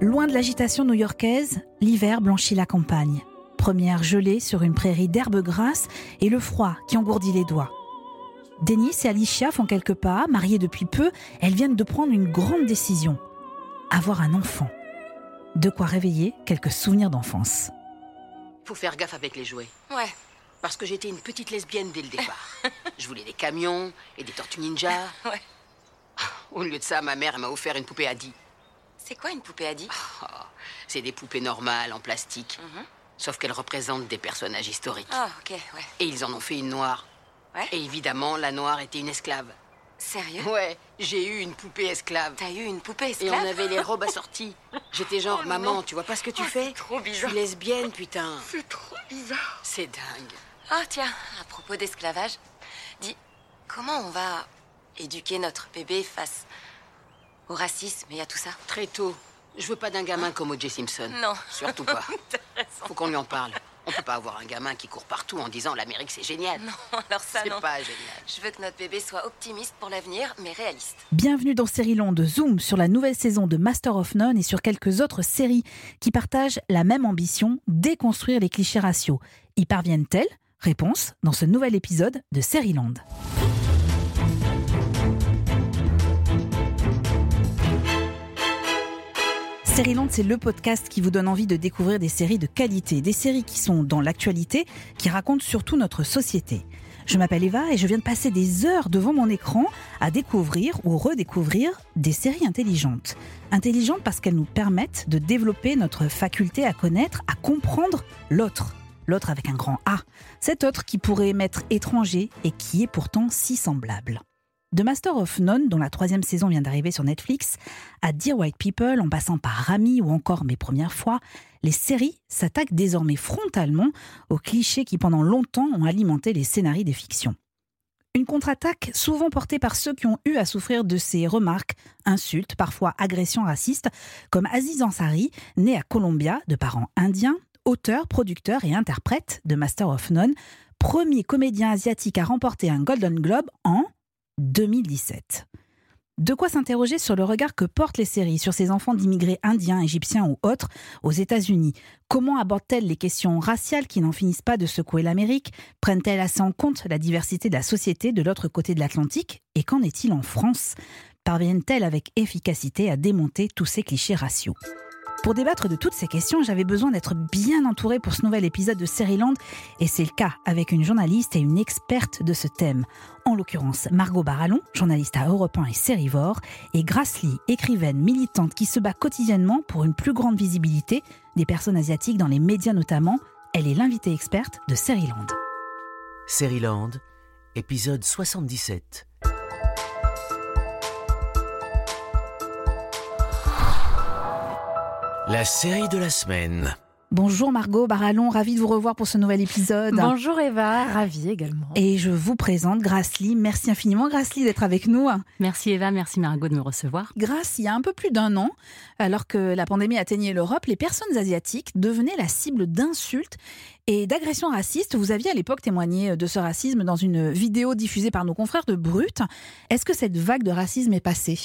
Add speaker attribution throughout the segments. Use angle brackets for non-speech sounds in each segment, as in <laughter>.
Speaker 1: Loin de l'agitation new-yorkaise, l'hiver blanchit la campagne. Première gelée sur une prairie d'herbes grasses et le froid qui engourdit les doigts. Denis et Alicia font quelques pas, mariées depuis peu, elles viennent de prendre une grande décision. Avoir un enfant. De quoi réveiller quelques souvenirs d'enfance.
Speaker 2: Faut faire gaffe avec les jouets.
Speaker 3: Ouais.
Speaker 2: Parce que j'étais une petite lesbienne dès le départ. <laughs> Je voulais des camions et des tortues ninja.
Speaker 3: Ouais.
Speaker 2: Au lieu de ça, ma mère m'a offert une poupée Adi.
Speaker 3: C'est quoi une poupée Adi
Speaker 2: Oh, c'est des poupées normales en plastique.
Speaker 3: Mhm.
Speaker 2: Sauf qu'elles représentent des personnages historiques.
Speaker 3: Ah, ok, ouais.
Speaker 2: Et ils en ont fait une noire.
Speaker 3: Ouais.
Speaker 2: Et évidemment, la noire était une esclave.
Speaker 3: Sérieux?
Speaker 2: Ouais, j'ai eu une poupée esclave.
Speaker 3: T'as eu une poupée
Speaker 2: Et
Speaker 3: esclave?
Speaker 2: on avait les robes assorties. J'étais genre,
Speaker 3: Oh
Speaker 2: maman,
Speaker 3: non.
Speaker 2: tu vois pas ce que tu
Speaker 3: Oh,
Speaker 2: fais?
Speaker 3: c'est trop
Speaker 2: Je
Speaker 3: bizarre.
Speaker 2: suis lesbienne, putain.
Speaker 3: C'est trop bizarre.
Speaker 2: C'est dingue.
Speaker 3: Ah, tiens, à propos d'esclavage, dis, comment on va éduquer notre bébé face au racisme et à tout ça
Speaker 2: Très tôt. Je veux pas d'un gamin comme O.J. Simpson.
Speaker 3: Non.
Speaker 2: Surtout pas. <laughs> Faut qu'on lui en parle. On peut pas avoir un gamin qui court partout en disant l'Amérique c'est génial.
Speaker 3: Non, alors ça,
Speaker 2: c'est pas génial.
Speaker 3: Je veux que notre bébé soit optimiste pour l'avenir, mais réaliste.
Speaker 1: Bienvenue dans Série de Zoom sur la nouvelle saison de Master of None et sur quelques autres séries qui partagent la même ambition, déconstruire les clichés raciaux. Y parviennent-elles? Réponse dans ce nouvel épisode de Série-Land. Série-Land, c'est le podcast qui vous donne envie de découvrir des séries de qualité, des séries qui sont dans l'actualité, qui racontent surtout notre société. Je m'appelle Eva et je viens de passer des heures devant mon écran à découvrir ou redécouvrir des séries intelligentes. Intelligentes parce qu'elles nous permettent de développer notre faculté à connaître, à comprendre l'autre. L'autre avec un grand A. Cet autre qui pourrait m'être étranger et qui est pourtant si semblable. De Master of None, dont la troisième saison vient d'arriver sur Netflix, à Dear White People, en passant par Rami ou encore Mes Premières Fois, les séries s'attaquent désormais frontalement aux clichés qui pendant longtemps ont alimenté les scénarios des fictions. Une contre-attaque souvent portée par ceux qui ont eu à souffrir de ces remarques, insultes, parfois agressions racistes, comme Aziz Ansari, né à Columbia de parents indiens, auteur, producteur et interprète de Master of None, premier comédien asiatique à remporter un Golden Globe en 2017. De quoi s'interroger sur le regard que portent les séries sur ces enfants d'immigrés indiens, égyptiens ou autres aux États-Unis? Comment abordent-elles les questions raciales qui n'en finissent pas de secouer l'Amérique? Prennent-elles assez en compte la diversité de la société de l'autre côté de l'Atlantique? Et qu'en est-il en France? Parviennent-elles avec efficacité à démonter tous ces clichés raciaux? Pour débattre de toutes ces questions, j'avais besoin d'être bien entourée pour ce nouvel épisode de Série-Land, et c'est le cas avec une journaliste et une experte de ce thème. En l'occurrence, Margot Barallon, journaliste à Europe 1 et Sérivore, et Grace écrivaine militante qui se bat quotidiennement pour une plus grande visibilité des personnes asiatiques dans les médias notamment. Elle est l'invitée experte de Série-Land.
Speaker 4: Série-Land, épisode 77. La série de la semaine.
Speaker 1: Bonjour Margot Barallon, ravie de vous revoir pour ce nouvel épisode.
Speaker 5: Bonjour Eva, ravie également.
Speaker 1: Et je vous présente Grace Lee. Merci infiniment Grace Lee d'être avec nous.
Speaker 5: Merci Eva, merci Margot de me recevoir.
Speaker 1: Grâce, il y a un peu plus d'un an, alors que la pandémie atteignait l'Europe, les personnes asiatiques devenaient la cible d'insultes et d'agressions racistes. Vous aviez à l'époque témoigné de ce racisme dans une vidéo diffusée par nos confrères de Brut. Est-ce que cette vague de racisme est passée?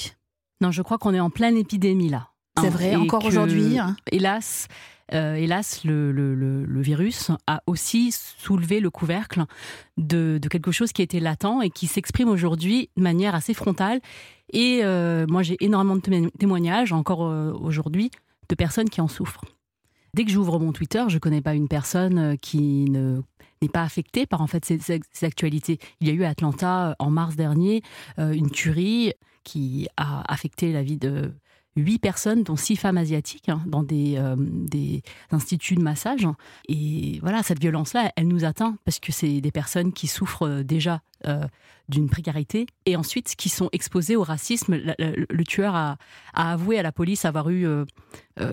Speaker 5: Non, je crois qu'on est en pleine épidémie là.
Speaker 1: C'est
Speaker 5: Hein,
Speaker 1: vrai, encore aujourd'hui, hein.
Speaker 5: Hélas, euh, hélas, le, le- le- le virus a aussi soulevé le couvercle de, de quelque chose qui était latent et qui s'exprime aujourd'hui de manière assez frontale. Et euh, moi, j'ai énormément de témo- témoignages, encore euh, aujourd'hui, de personnes qui en souffrent. Dès que j'ouvre mon Twitter, je ne connais pas une personne qui ne n'est pas affectée par en fait ces, ces- actualités. Il y a eu à Atlanta en mars dernier une tuerie qui a affecté la vie de huit personnes, dont six femmes asiatiques, hein, dans des, euh, des instituts de massage. Et voilà, cette violence-là, elle nous atteint parce que c'est des personnes qui souffrent euh, déjà euh, d'une précarité et ensuite qui sont exposées au racisme. Le, tueur a, avoué à la police avoir eu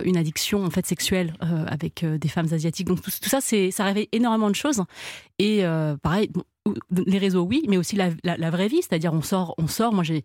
Speaker 5: une addiction en fait sexuelle avec des femmes asiatiques. Donc tout, ça, ça réveille énormément de choses. Et pareil, les réseaux, oui, mais aussi la, la- la vraie vie, c'est-à-dire on sort, on sort. Moi, j'ai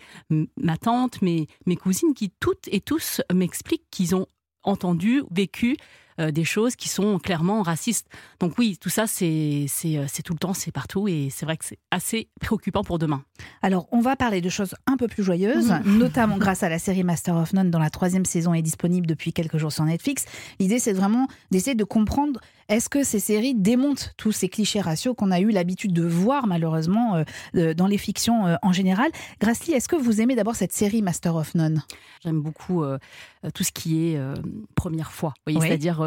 Speaker 5: ma tante, mes, mes cousines qui toutes et tous m'expliquent qu'ils ont entendu, vécu euh, des choses qui sont clairement racistes. Donc oui, tout ça, c'est c'est tout le temps, c'est partout, et c'est vrai que c'est assez préoccupant pour demain.
Speaker 1: Alors, on va parler de choses un peu plus joyeuses,
Speaker 5: Mhm.
Speaker 1: notamment grâce à la série Master of None, dont la troisième saison est disponible depuis quelques jours sur Netflix. L'idée, c'est vraiment d'essayer de comprendre est-ce que ces séries démontent tous ces clichés raciaux qu'on a eu l'habitude de voir, malheureusement, euh, dans les fictions euh, en général? Grassley, est-ce que vous aimez d'abord cette série Master of None?
Speaker 5: J'aime beaucoup euh, tout ce qui est première fois.
Speaker 1: Oui.
Speaker 5: C'est-à-dire,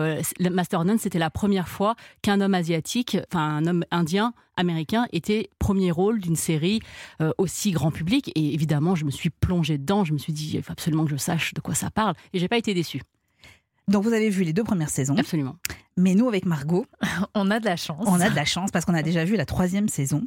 Speaker 5: Master of None, c'était la première fois qu'un homme asiatique, enfin un homme indien, américain, était premier rôle d'une série euh, aussi grand public. Et évidemment, je me suis plongée dedans. Je me suis dit, il faut absolument que je sache de quoi ça parle. Et j'ai pas été déçue.
Speaker 1: Donc, vous avez vu les deux premières saisons,
Speaker 5: Absolument.
Speaker 1: mais nous, avec Margot, <laughs>
Speaker 6: On a de la chance.
Speaker 1: on a de la chance parce qu'on a déjà vu la troisième saison.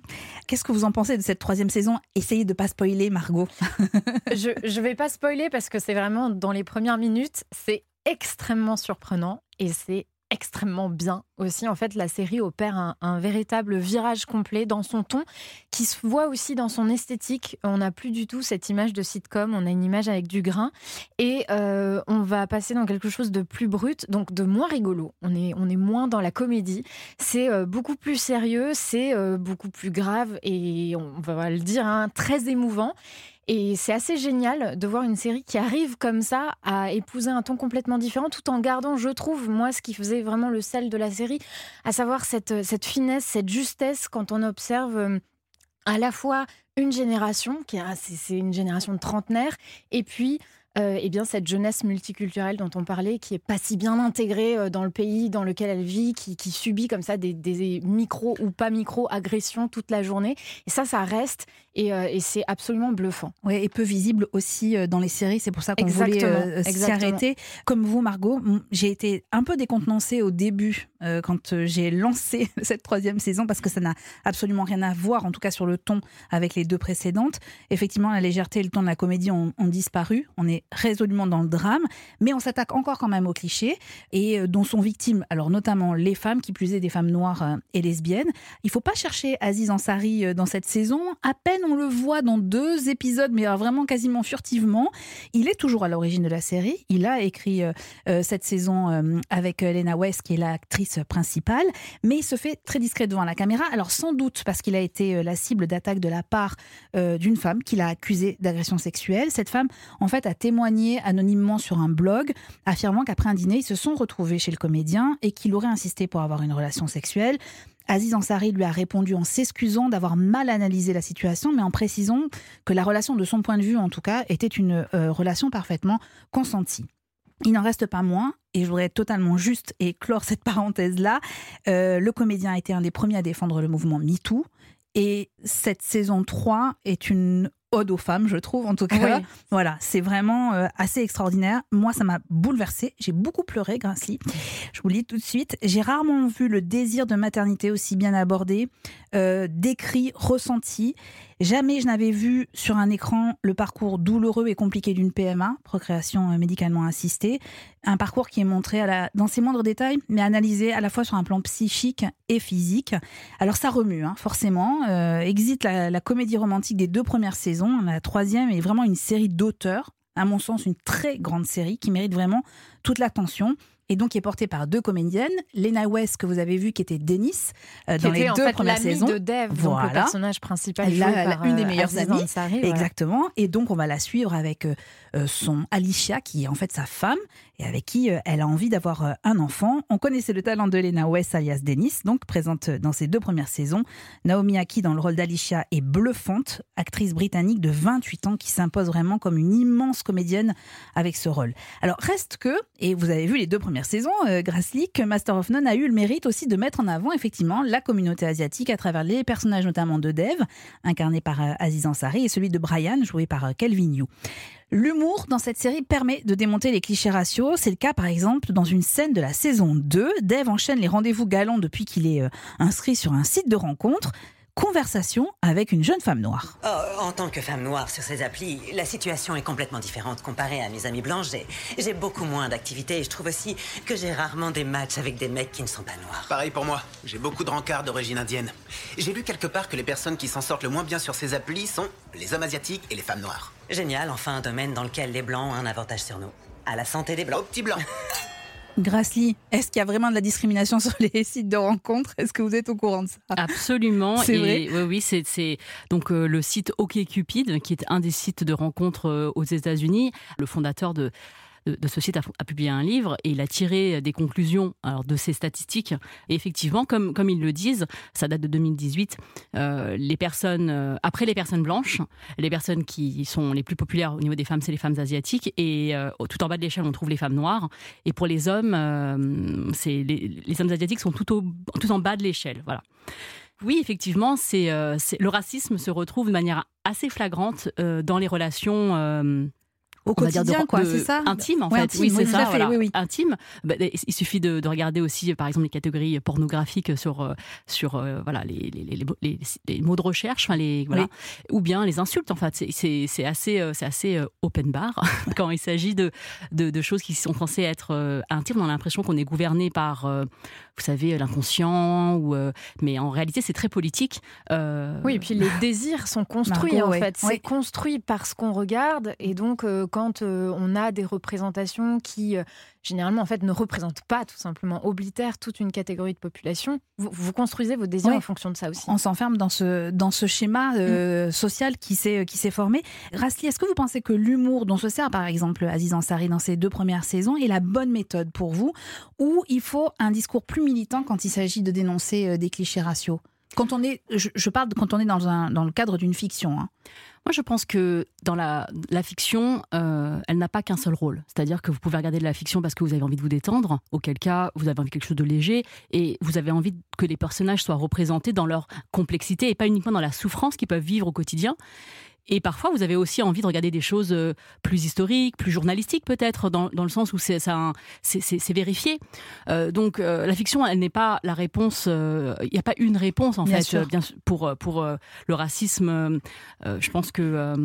Speaker 1: Qu'est-ce que vous en pensez de cette troisième saison? Essayez de pas spoiler, Margot. <laughs>
Speaker 6: je, je vais pas spoiler parce que c'est vraiment dans les premières minutes, c'est extrêmement surprenant et c'est extrêmement bien aussi. En fait, la série opère un, véritable virage complet dans son ton, qui se voit aussi dans son esthétique. On n'a plus du tout cette image de sitcom, on a une image avec du grain et euh, on va passer dans quelque chose de plus brut, donc de moins rigolo. On est, on est moins dans la comédie. C'est euh, beaucoup plus sérieux, c'est euh, beaucoup plus grave et on va le dire, hein, très émouvant. Et c'est assez génial de voir une série qui arrive comme ça à épouser un ton complètement différent, tout en gardant, je trouve, moi, ce qui faisait vraiment le sel de la série, à savoir cette, finesse, cette justesse quand on observe euh, à la fois une génération, qui est- c'est c'est une génération de trentenaires, et puis euh, eh bien, cette jeunesse multiculturelle dont on parlait, qui est pas si bien intégrée euh, dans le pays dans lequel elle vit, qui, qui subit comme ça des, des micro ou pas micro agressions toute la journée. Et ça, ça reste, et, euh, et c'est absolument bluffant.
Speaker 1: Oui, et peu visible aussi euh, dans les séries. C'est pour ça qu'on voulait euh, s'y arrêter. Comme vous, Margot, j'ai été un peu décontenancée au début quand j'ai lancé <laughs> cette troisième saison parce que ça n'a absolument rien à voir, en tout cas sur le ton, avec les deux précédentes. Effectivement, la légèreté et le ton de la comédie ont, ont disparu. On est résolument dans le drame, mais on s'attaque encore quand même aux clichés et euh, dont sont victimes, alors notamment les femmes, qui plus est des femmes noires euh, et lesbiennes. Il faut pas chercher Aziz Ansari euh, dans cette saison. À peine on le voit dans deux épisodes, mais vraiment quasiment furtivement. Il est toujours à l'origine de la série. Il a écrit cette saison avec Lena West, qui est l'actrice principale, mais il se fait très discret devant la caméra. Alors sans doute parce qu'il a été la cible d'attaque de la part d'une femme qu'il a accusée d'agression sexuelle. Cette femme, en fait, a témoigné anonymement sur un blog, affirmant qu'après un dîner, ils se sont retrouvés chez le comédien et qu'il aurait insisté pour avoir une relation sexuelle. Aziz Ansari lui a répondu en s'excusant d'avoir mal analysé la situation, mais en précisant que la relation, de son point de vue en tout cas, était une euh, relation parfaitement consentie. Il n'en reste pas moins, et je voudrais être totalement juste et clore cette parenthèse-là, euh, le comédien a été un des premiers à défendre le mouvement MeToo, et cette saison 3 est une ode aux femmes, je trouve, en tout cas.
Speaker 6: Oui.
Speaker 1: Voilà, c'est vraiment euh, assez extraordinaire. Moi, ça m'a bouleversée. J'ai beaucoup pleuré, Grincely. Je vous le dis tout de suite. J'ai rarement vu le désir de maternité aussi bien abordé, euh, décrit, ressenti. Jamais je n'avais vu sur un écran le parcours douloureux et compliqué d'une PMA, procréation euh, médicalement assistée. Un parcours qui est montré dans ses moindres détails, mais analysé à la fois sur un plan psychique et physique. Alors ça remue, hein, forcément. Euh, exit la, la comédie romantique des deux premières saisons. La troisième est vraiment une série d'auteurs, à mon sens une très grande série qui mérite vraiment toute l'attention. Et donc qui est portée par deux comédiennes, Lena West que vous avez vu qui était Denis euh, dans
Speaker 6: était
Speaker 1: les
Speaker 6: en
Speaker 1: deux
Speaker 6: fait
Speaker 1: premières saisons.
Speaker 6: de Dev, donc
Speaker 1: Voilà.
Speaker 6: le personnage principal joué
Speaker 1: a- elle a
Speaker 6: par
Speaker 1: une des
Speaker 6: euh,
Speaker 1: meilleures
Speaker 6: Aziz
Speaker 1: amies.
Speaker 6: Ansari.
Speaker 1: Exactement. Et donc, on va la suivre avec euh, euh, son Alicia, qui est en fait sa femme, et avec qui euh, elle a envie d'avoir un enfant. On connaissait le talent de Lena West, alias Dennis, donc présente dans ses deux premières saisons. Naomi Aki, dans le rôle d'Alicia, est bluffante, actrice britannique de 28 ans qui s'impose vraiment comme une immense comédienne avec ce rôle. Alors, reste que, et vous avez vu les deux premières saisons, euh, Grassley, que Master of None a eu le mérite aussi de mettre en avant effectivement la communauté asiatique à travers les personnages notamment de Dev, incarné par euh, Aziz Ansari, et celui de Brian, joué par euh, Kelvin Yu. L'humour dans cette série permet de démonter les clichés raciaux. C'est le cas par exemple dans une scène de la saison 2. Dev enchaîne les rendez-vous galants depuis qu'il est euh, inscrit sur un site de rencontre. Conversation avec une jeune femme noire.
Speaker 7: Oh, en tant que femme noire sur ces applis, la situation est complètement différente comparée à mes amis blancs. J'ai- J'ai beaucoup moins d'activités et je trouve aussi que j'ai rarement des matchs avec des mecs qui ne sont pas noirs.
Speaker 8: Pareil pour moi. J'ai beaucoup de rencarts d'origine indienne. J'ai lu quelque part que les personnes qui s'en sortent le moins bien sur ces applis sont les hommes asiatiques et les femmes noires.
Speaker 7: Génial, enfin un domaine dans lequel les blancs ont un avantage sur nous. À la santé des blancs.
Speaker 8: Au petit blanc. <laughs>
Speaker 1: Grassley, est-ce qu'il y a vraiment de la discrimination sur les <laughs> sites de rencontres? Est-ce que vous êtes au courant de ça?
Speaker 5: Absolument.
Speaker 1: C'est vrai?
Speaker 5: Oui, oui, c'est, c'est donc euh, le site OkCupid, qui est un des sites de rencontres euh, aux États-Unis. Le fondateur de de, ce site a, publié un livre et il a tiré des conclusions alors, de ces statistiques. Et effectivement, comme, comme ils le disent, ça date de 2018, euh, les personnes, euh, après les personnes blanches, les personnes qui sont les plus populaires au niveau des femmes, c'est les femmes asiatiques. Et euh, tout en bas de l'échelle, on trouve les femmes noires. Et pour les hommes, euh, c'est les, les, hommes asiatiques sont tout, au, tout en bas de l'échelle. Voilà. Oui, effectivement, c'est, euh, le racisme se retrouve de manière assez flagrante euh, dans les relations
Speaker 1: au quotidien,
Speaker 5: dire de,
Speaker 1: quoi, c'est ça
Speaker 5: Intime, en
Speaker 1: ouais,
Speaker 5: fait.
Speaker 1: Intime,
Speaker 5: oui, c'est
Speaker 1: oui,
Speaker 5: ça.
Speaker 1: Fait,
Speaker 5: voilà.
Speaker 1: oui, oui.
Speaker 5: Intime. Bah, il suffit de, de, regarder aussi, par exemple, les catégories pornographiques sur, sur euh, voilà, les, les, les, mots de recherche, enfin, les, voilà. Oui. ou bien les insultes, en fait. C'est assez, c'est assez euh, open bar <laughs> quand il s'agit de, de, de, choses qui sont censées être euh, intimes. On a l'impression qu'on est gouverné par, euh, vous savez, l'inconscient, ou euh, mais en réalité, c'est très politique. euh,
Speaker 6: Oui, et puis les <laughs> désirs sont construits,
Speaker 1: Margot,
Speaker 6: en
Speaker 1: ouais.
Speaker 6: fait. C'est
Speaker 1: Ouais.
Speaker 6: construit par ce qu'on regarde. Et donc, euh, quand euh, on a des représentations qui, euh, généralement, en fait, ne représentent pas, tout simplement, oblitèrent toute une catégorie de population, vous, vous construisez vos désirs
Speaker 1: Ouais.
Speaker 6: en fonction de ça aussi.
Speaker 1: On s'enferme dans ce, dans ce schéma euh, social qui s'est qui s'est formé. Grassley, est-ce que vous pensez que l'humour dont se sert par exemple Aziz Ansari dans ses deux premières saisons est la bonne méthode pour vous ou il faut un discours plus militant quand il s'agit de dénoncer euh, des clichés raciaux? Quand on est, je, parle quand on est dans, un, dans le cadre d'une fiction. hein.
Speaker 5: Moi, je pense que dans la, la fiction, euh, elle n'a pas qu'un seul rôle. C'est-à-dire que vous pouvez regarder de la fiction parce que vous avez envie de vous détendre, auquel cas vous avez envie de quelque chose de léger, et vous avez envie que les personnages soient représentés dans leur complexité et pas uniquement dans la souffrance qu'ils peuvent vivre au quotidien. Et parfois, vous avez aussi envie de regarder des choses euh, plus historiques, plus journalistiques peut-être, dans, dans le sens où c'est vérifié. Euh, donc euh, la fiction, elle n'est pas la réponse. euh, Il n'y a pas une réponse en
Speaker 1: Bien
Speaker 5: fait
Speaker 1: sûr.
Speaker 5: bien sûr, pour pour le racisme. je pense que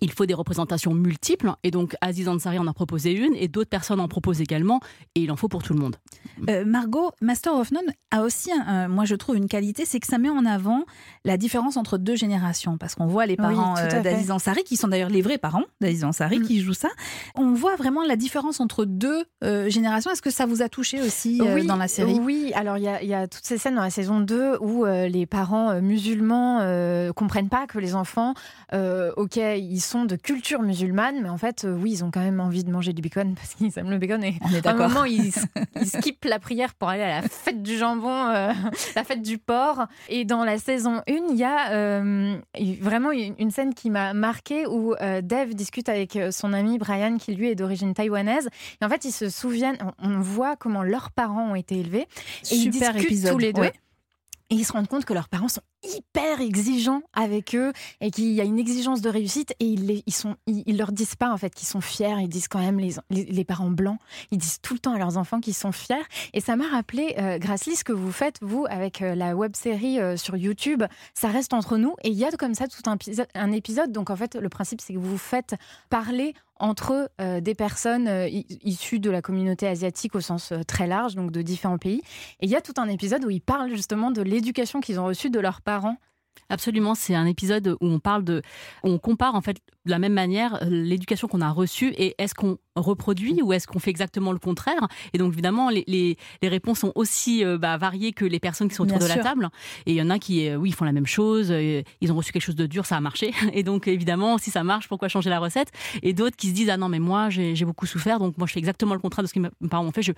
Speaker 5: il faut des représentations multiples et donc Aziz Ansari en a proposé une et d'autres personnes en proposent également et il en faut pour tout le monde.
Speaker 1: Euh, Margot, Master of None a aussi, un- moi je trouve, une qualité, c'est que ça met en avant la différence entre deux générations. Parce qu'on voit les
Speaker 6: Oui,
Speaker 1: parents
Speaker 6: à
Speaker 1: euh, d'Aziz Ansari, qui sont d'ailleurs les vrais parents d'Aziz Ansari,
Speaker 6: Mm.
Speaker 1: qui jouent ça. On voit vraiment la différence entre deux euh, générations. Est-ce que ça vous a touché aussi euh,
Speaker 6: oui,
Speaker 1: dans la série?
Speaker 6: Oui, alors il y y a toutes ces scènes dans la saison 2 où euh, les parents euh, musulmans euh, comprennent pas que les enfants, euh, ok, ils sont de culture musulmane, mais en fait, euh, oui, ils ont quand même envie de manger du bacon <laughs> parce qu'ils aiment le bacon. Et
Speaker 1: On est
Speaker 6: à un moment, ils, <laughs> ils skippent la prière pour aller à la fête du jambon, euh, <laughs> la fête du porc. Et dans la saison 1, il y a euh, vraiment une scène qui m'a marquée où euh, Dave discute avec son ami Brian, qui lui est d'origine taïwanaise. Et en fait, ils se souviennent, on voit comment leurs parents ont été élevés. Et ils
Speaker 1: Super
Speaker 6: discutent
Speaker 1: épisode.
Speaker 6: tous les deux.
Speaker 1: Ouais.
Speaker 6: Et ils se rendent compte que leurs parents sont hyper exigeants avec eux et qu'il y a une exigence de réussite et ils, les- ils, sont, ils, leur disent pas en fait qu'ils sont fiers, ils disent quand même les, les, parents blancs, ils disent tout le temps à leurs enfants qu'ils sont fiers. Et ça m'a rappelé, euh, ce que vous faites, vous, avec euh, la web série euh, sur YouTube, ça reste entre nous et il y a comme ça tout un, épisode-. Donc en fait, le principe, c'est que vous faites parler entre euh, des personnes euh, issues de la communauté asiatique au sens très large, donc de différents pays. Et il y a tout un épisode où ils parlent justement de l'éducation qu'ils ont reçue de leurs parents parents
Speaker 5: Absolument, c'est un épisode où on parle de, où on compare en fait de la même manière euh, l'éducation qu'on a reçue et est-ce qu'on reproduit ou est-ce qu'on fait exactement le contraire Et donc évidemment, les, les, les réponses sont aussi euh, bah, variées que les personnes qui sont autour
Speaker 1: Bien
Speaker 5: de
Speaker 1: sûr.
Speaker 5: la table. Et il y en a qui, euh, oui, font la même chose, euh, ils ont reçu quelque chose de dur, ça a marché. <laughs> Et donc évidemment, si ça marche, pourquoi changer la recette? Et d'autres qui se disent ah non mais moi j'ai beaucoup souffert, donc moi je fais exactement le contraire de ce que mes parents m'ont fait. J'ai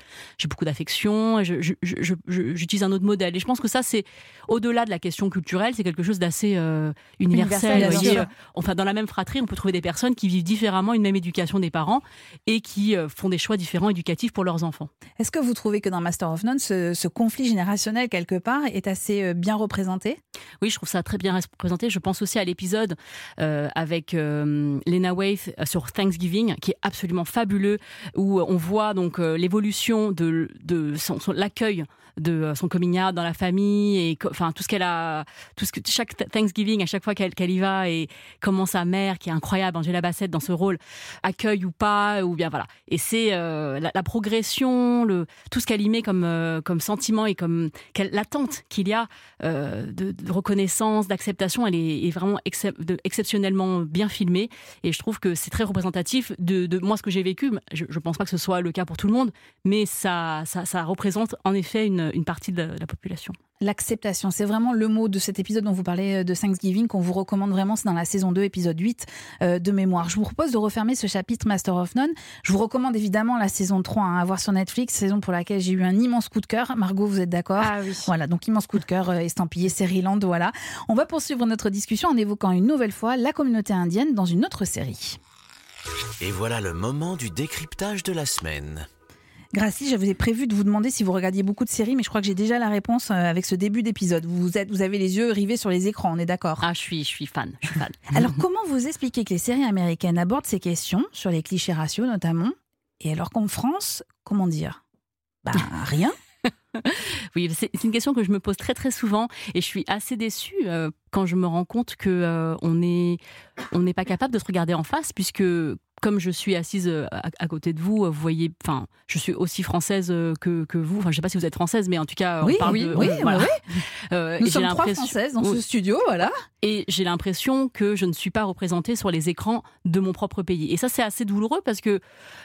Speaker 5: beaucoup d'affection, j'utilise un autre modèle. Et je pense que ça c'est au-delà de la question culturelle, c'est quelque chose d'assez euh, universel. Voyez. Euh, Enfin, dans la même fratrie, on peut trouver des personnes qui vivent différemment une même éducation des parents et qui euh, font des choix différents éducatifs pour leurs enfants.
Speaker 1: Est-ce que vous trouvez que dans Master of None, ce, ce conflit générationnel, quelque part, est assez euh, bien représenté?
Speaker 5: Oui, je trouve ça très bien représenté. Je pense aussi à l'épisode euh, avec euh, Lena Waithe euh, sur Thanksgiving, qui est absolument fabuleux, où on voit donc l'évolution de, de son, son- l'accueil de son coming out dans la famille et enfin tout ce qu'elle a, tout ce que chaque Thanksgiving à chaque fois qu'elle y va et comment sa mère, qui est incroyable, Angela Bassett dans ce rôle, accueille ou pas, ou bien voilà. Et c'est euh, la, progression, tout ce qu'elle y met comme, euh, sentiment et comme l'attente qu'il y a euh, de, reconnaissance, d'acceptation, elle est, vraiment exceptionnellement bien filmée. Et je trouve que c'est très représentatif de, moi ce que j'ai vécu. Je ne pense pas que ce soit le cas pour tout le monde, mais ça représente en effet une, une partie de la population.
Speaker 1: L'acceptation, c'est vraiment le mot de cet épisode dont vous parlez euh, de Thanksgiving, qu'on vous recommande vraiment, c'est dans la saison 2, épisode 8 euh, de mémoire. Je vous propose de refermer ce chapitre Master of None. Je vous recommande évidemment la saison 3 hein, à voir sur Netflix, saison pour laquelle j'ai eu un immense coup de cœur. Margot, vous êtes d'accord
Speaker 6: Ah oui.
Speaker 1: Voilà, donc immense coup de cœur euh, estampillé Land, voilà. On va poursuivre notre discussion en évoquant une nouvelle fois la communauté indienne dans une autre série.
Speaker 4: Et voilà le moment du décryptage de la semaine.
Speaker 1: Gracie, j'avais prévu de vous demander si vous regardiez beaucoup de séries, mais je crois que j'ai déjà la réponse euh, avec ce début d'épisode. Vous, êtes, vous avez les yeux rivés sur les écrans, on est d'accord
Speaker 5: Ah, je suis, je suis fan. Je suis fan. <laughs>
Speaker 1: alors, comment vous expliquez que les séries américaines abordent ces questions, sur les clichés raciaux notamment, et alors qu'en France, comment dire? Bah, <laughs> rien
Speaker 5: oui, c'est une question que je me pose très très souvent et je suis assez déçue euh, quand je me rends compte que euh, on n'est on n'est pas capable de se regarder en face puisque comme je suis assise euh, à, côté de vous, vous voyez, enfin, je suis aussi française euh, que, que vous. Enfin, je sais pas si vous êtes française, mais en tout cas,
Speaker 1: oui,
Speaker 5: on parle
Speaker 1: oui,
Speaker 5: de,
Speaker 1: oui, <laughs> voilà. Euh, Nous sommes trois françaises dans ce studio, voilà.
Speaker 5: Et j'ai l'impression que je ne suis pas représentée sur les écrans de mon propre pays. Et ça, c'est assez douloureux parce que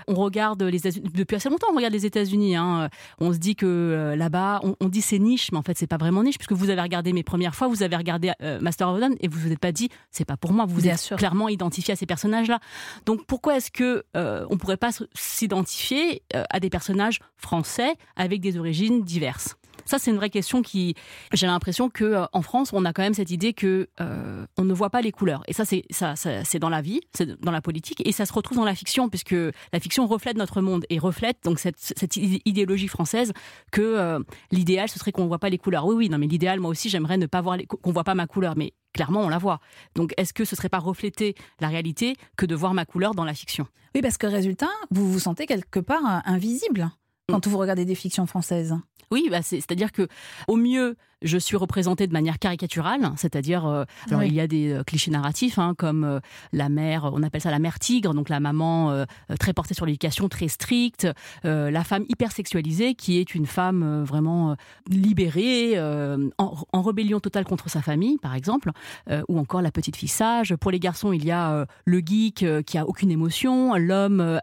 Speaker 5: on regarde les depuis assez longtemps, on regarde les États-Unis. Hein. On se dit que là-bas, on, dit c'est niche, mais en fait, c'est pas vraiment niche puisque vous avez regardé mes premières fois, vous avez regardé Master of None et vous vous êtes pas dit c'est pas pour moi. Vous vous êtes clairement identifié à ces personnages-là. Donc pourquoi est-ce que euh, on pourrait pas s'identifier euh, à des personnages français avec des origines diverses? Ça, c'est une vraie question qui. J'ai l'impression que euh, en France, on a quand même cette idée que euh, on ne voit pas les couleurs. Et ça, c'est ça, c'est dans la vie, c'est dans la politique, et ça se retrouve dans la fiction, puisque la fiction reflète notre monde et reflète donc cette, idéologie française que euh, l'idéal ce serait qu'on ne voit pas les couleurs. Oui, oui, non, mais l'idéal, moi aussi, j'aimerais ne pas voir qu'on voit pas ma couleur, mais clairement, on la voit. Donc, est-ce que ce serait pas refléter la réalité que de voir ma couleur dans la fiction?
Speaker 1: Oui, parce que résultat, vous vous sentez quelque part invisible quand mm. vous regardez des fictions françaises.
Speaker 5: Oui, bah c'est-à-dire que au mieux, je suis représentée de manière caricaturale, c'est-à-dire, euh, alors il y a des euh, clichés narratifs hein, comme euh, la mère, on appelle ça la mère tigre, donc la maman très portée sur l'éducation, très stricte, la femme hyper sexualisée qui est une femme vraiment libérée, en, rébellion totale contre sa famille, par exemple, ou encore la petite fille sage. Pour les garçons, il y a le geek qui a aucune émotion, l'homme,